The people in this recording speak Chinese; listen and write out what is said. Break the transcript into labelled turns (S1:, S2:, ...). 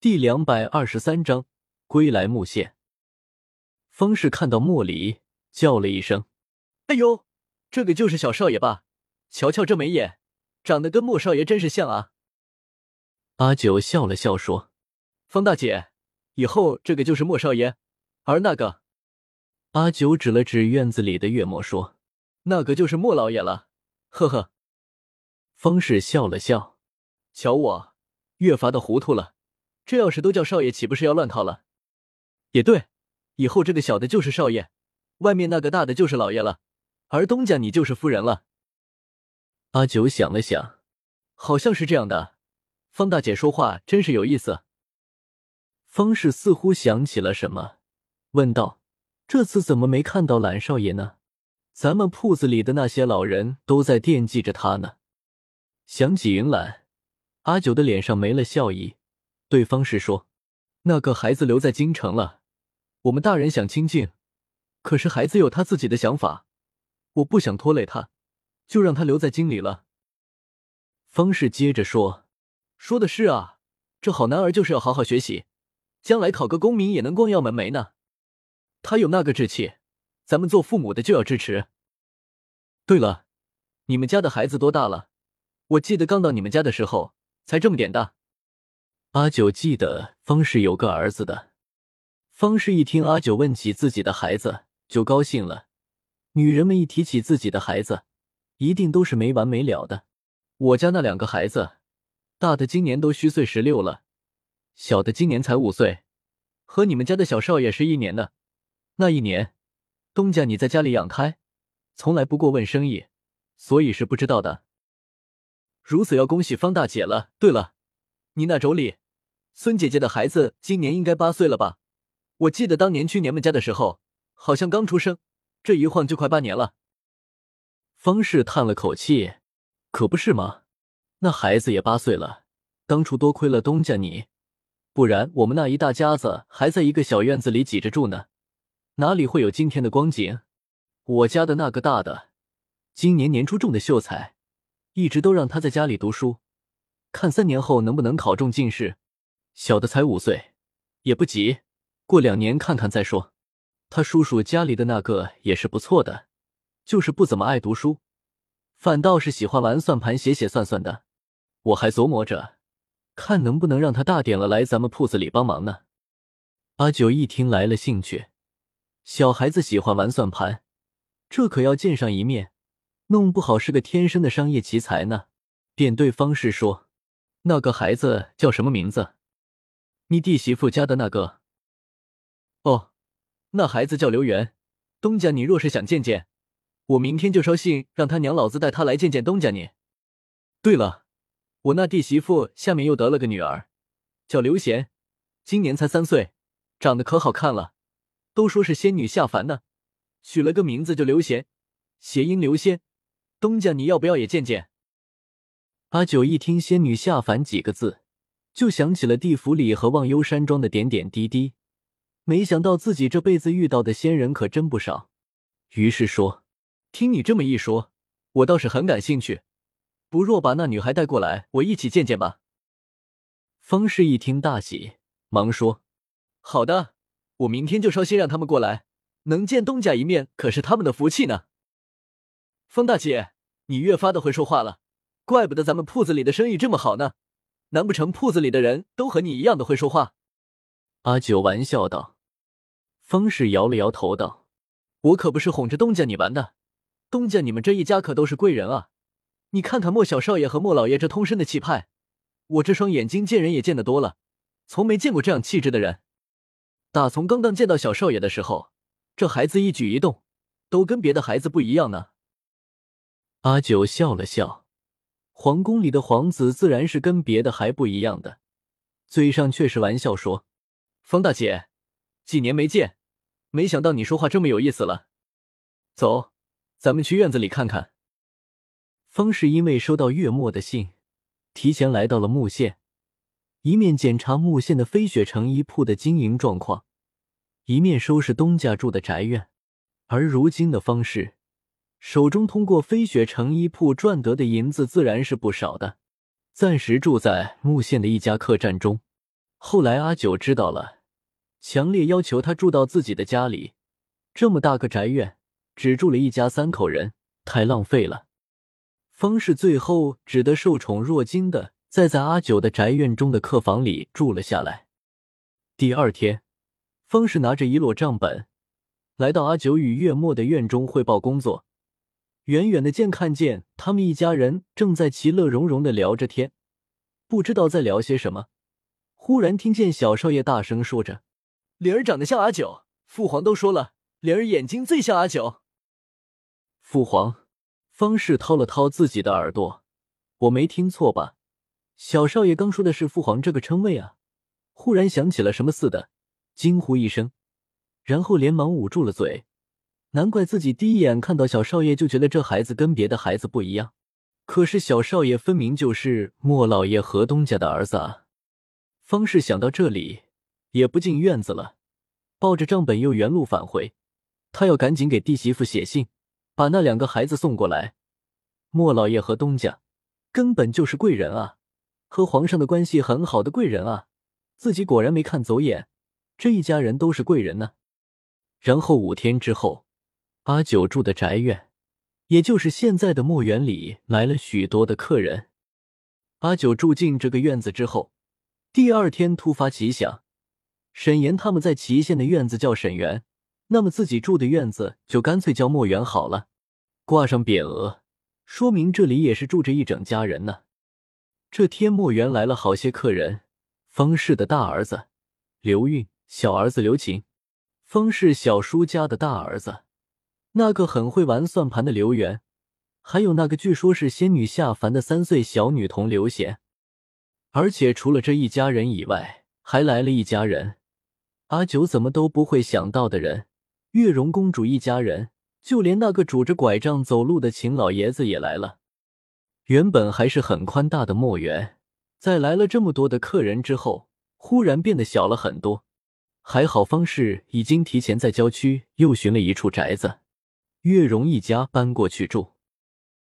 S1: 第两百二十三章归来木县。方氏看到莫离，叫了一声：“
S2: 哎呦，这个就是小少爷吧？瞧瞧这眉眼，长得跟莫少爷真是像啊！”
S1: 阿九笑了笑说：“
S2: 方大姐，以后这个就是莫少爷，而那个……”
S1: 阿九指了指院子里的月末说：“
S2: 那个就是莫老爷了。”呵呵。
S1: 方氏笑了笑：“
S2: 瞧我，越发的糊涂了。”这要是都叫少爷，岂不是要乱套了？也对，以后这个小的就是少爷，外面那个大的就是老爷了，而东家你就是夫人了。
S1: 阿九想了想，
S2: 好像是这样的。方大姐说话真是有意思。
S1: 方氏似乎想起了什么，问道：“这次怎么没看到蓝少爷呢？咱们铺子里的那些老人都在惦记着他呢。”想起云兰，阿九的脸上没了笑意。对方是说：“
S2: 那个孩子留在京城了，我们大人想清静，可是孩子有他自己的想法，我不想拖累他，就让他留在京里了。”
S1: 方氏接着说：“
S2: 说的是啊，这好男儿就是要好好学习，将来考个功名也能光耀门楣呢。他有那个志气，咱们做父母的就要支持。对了，你们家的孩子多大了？我记得刚到你们家的时候才这么点大。”
S1: 阿九记得方氏有个儿子的，方氏一听阿九问起自己的孩子，就高兴了。女人们一提起自己的孩子，一定都是没完没了的。
S2: 我家那两个孩子，大的今年都虚岁十六了，小的今年才五岁，和你们家的小少爷是一年的。那一年，东家你在家里养胎，从来不过问生意，所以是不知道的。如此要恭喜方大姐了。对了，你那妯娌。孙姐姐的孩子今年应该八岁了吧？我记得当年去娘们家的时候，好像刚出生，这一晃就快八年了。
S1: 方氏叹了口气：“可不是吗？那孩子也八岁了。当初多亏了东家你，不然我们那一大家子还在一个小院子里挤着住呢，哪里会有今天的光景？我家的那个大的，今年年初中的秀才，一直都让他在家里读书，看三年后能不能考中进士。”小的才五岁，也不急，过两年看看再说。他叔叔家里的那个也是不错的，就是不怎么爱读书，反倒是喜欢玩算盘、写写算算的。我还琢磨着，看能不能让他大点了来咱们铺子里帮忙呢。阿九一听来了兴趣，小孩子喜欢玩算盘，这可要见上一面，弄不好是个天生的商业奇才呢。便对方氏说：“那个孩子叫什么名字？”你弟媳妇家的那个，
S2: 哦，那孩子叫刘元。东家，你若是想见见，我明天就捎信让他娘老子带他来见见东家你。对了，我那弟媳妇下面又得了个女儿，叫刘贤，今年才三岁，长得可好看了，都说是仙女下凡呢，取了个名字就刘贤，谐音刘仙。东家，你要不要也见见？
S1: 阿九一听“仙女下凡”几个字。就想起了地府里和忘忧山庄的点点滴滴，没想到自己这辈子遇到的仙人可真不少，于是说：“
S2: 听你这么一说，我倒是很感兴趣。不若把那女孩带过来，我一起见见吧。”
S1: 方氏一听大喜，忙说：“
S2: 好的，我明天就捎信让他们过来，能见东家一面可是他们的福气呢。”方大姐，你越发的会说话了，怪不得咱们铺子里的生意这么好呢。难不成铺子里的人都和你一样的会说话？
S1: 阿九玩笑道。方氏摇了摇头道：“
S2: 我可不是哄着东家你玩的，东家你们这一家可都是贵人啊！你看看莫小少爷和莫老爷这通身的气派，我这双眼睛见人也见得多了，从没见过这样气质的人。打从刚刚见到小少爷的时候，这孩子一举一动都跟别的孩子不一样呢。”
S1: 阿九笑了笑。皇宫里的皇子自然是跟别的还不一样的，嘴上却是玩笑说：“
S2: 方大姐，几年没见，没想到你说话这么有意思了。走，咱们去院子里看看。”
S1: 方氏因为收到月末的信，提前来到了木县，一面检查木县的飞雪城衣铺的经营状况，一面收拾东家住的宅院。而如今的方氏。手中通过飞雪成衣铺赚得的银子自然是不少的，暂时住在木县的一家客栈中，后来阿九知道了，强烈要求他住到自己的家里。这么大个宅院，只住了一家三口人，太浪费了。方氏最后只得受宠若惊的，再在阿九的宅院中的客房里住了下来。第二天，方氏拿着一摞账本，来到阿九与月末的院中汇报工作。远远的见看见他们一家人正在其乐融融的聊着天，不知道在聊些什么。忽然听见小少爷大声说着：“
S2: 灵儿长得像阿九，父皇都说了，灵儿眼睛最像阿九。”
S1: 父皇，方氏掏了掏自己的耳朵，我没听错吧？小少爷刚说的是父皇这个称谓啊！忽然想起了什么似的，惊呼一声，然后连忙捂住了嘴。难怪自己第一眼看到小少爷就觉得这孩子跟别的孩子不一样，可是小少爷分明就是莫老爷和东家的儿子啊！方氏想到这里，也不进院子了，抱着账本又原路返回。他要赶紧给弟媳妇写信，把那两个孩子送过来。莫老爷和东家根本就是贵人啊，和皇上的关系很好的贵人啊！自己果然没看走眼，这一家人都是贵人呢。然后五天之后。阿九住的宅院，也就是现在的墨园里，来了许多的客人。阿九住进这个院子之后，第二天突发奇想，沈岩他们在祁县的院子叫沈园，那么自己住的院子就干脆叫墨园好了，挂上匾额，说明这里也是住着一整家人呢。这天墨园来了好些客人，方氏的大儿子刘运，小儿子刘琴，方氏小叔家的大儿子。那个很会玩算盘的刘元，还有那个据说是仙女下凡的三岁小女童刘贤，而且除了这一家人以外，还来了一家人，阿九怎么都不会想到的人——月容公主一家人，就连那个拄着拐杖走路的秦老爷子也来了。原本还是很宽大的墨园，在来了这么多的客人之后，忽然变得小了很多。还好方氏已经提前在郊区又寻了一处宅子。月容一家搬过去住。